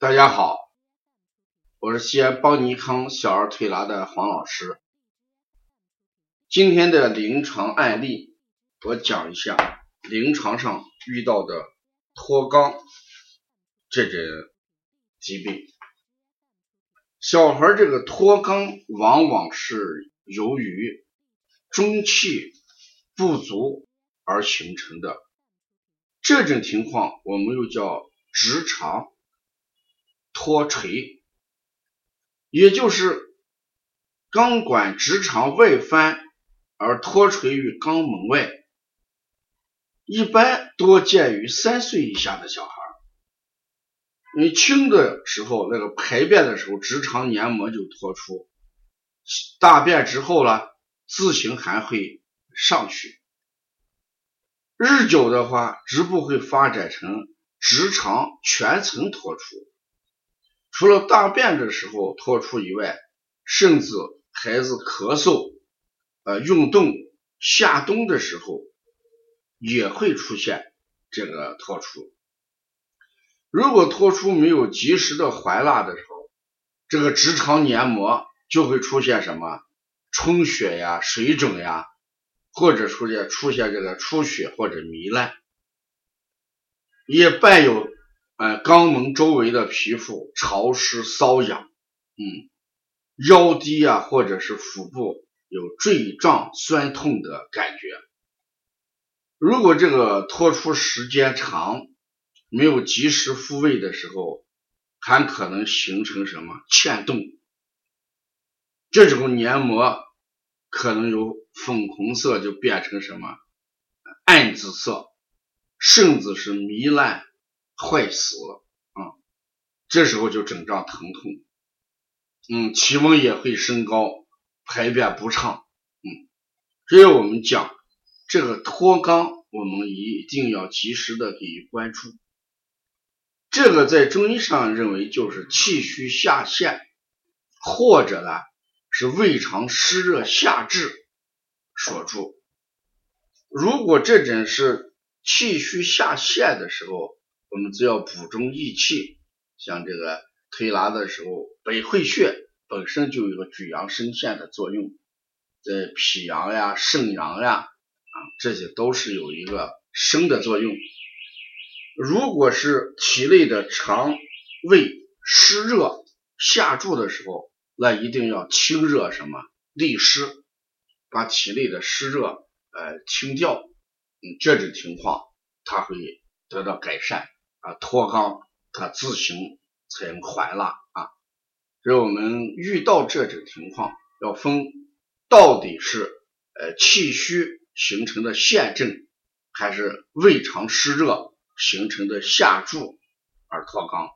大家好，我是西安邦尼康小儿推拿的黄老师。今天的临床案例，我讲一下临床上遇到的脱肛这种疾病。小孩这个脱肛往往是由于中气不足而形成的，这种情况我们又叫直肠脱垂，也就是肛管直肠外翻而脱垂于肛门外，一般多见于三岁以下的小孩。你轻的时候，那个排便的时候，直肠黏膜就脱出，大便之后了，自行还会上去。日久的话，直部会发展成直肠全层脱出。除了大便的时候脱出以外，甚至孩子咳嗽、呃运动、下冬的时候也会出现这个脱出。如果脱出没有及时的还蜡的时候，这个直肠黏膜就会出现什么充血呀、水肿呀，或者出现出现这个出血或者糜烂，也伴有。呃，肛门周围的皮肤潮湿瘙痒，嗯，腰低啊，或者是腹部有坠胀酸痛的感觉。如果这个脱出时间长，没有及时复位的时候，还可能形成什么嵌洞？这种黏膜可能由粉红色就变成什么暗紫色，甚至是糜烂。坏死了啊！这时候就整张疼痛，嗯，体温也会升高，排便不畅，嗯，所以我们讲这个脱肛，我们一定要及时的给予关注。这个在中医上认为就是气虚下陷，或者呢是胃肠湿热下滞所助。如果这种是气虚下陷的时候，我们只要补中益气，像这个推拿的时候，百会穴本身就有个举阳生陷的作用，在脾阳呀、肾阳呀啊，这些都是有一个生的作用。如果是体内的肠胃湿热下注的时候，那一定要清热什么利湿，把体内的湿热呃清掉，嗯，这种情况它会得到改善。啊，脱肛它自行才能还蜡啊，所以我们遇到这种情况，要分到底是呃气虚形成的陷症，还是胃肠湿热形成的下注而脱肛。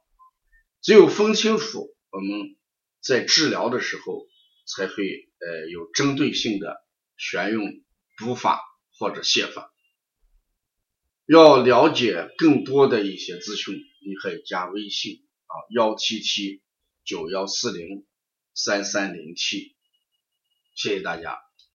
只有分清楚，我们在治疗的时候才会呃有针对性的选用补法或者泻法。要了解更多的一些资讯，你可以加微信啊幺七七九幺四零三三零七，谢谢大家。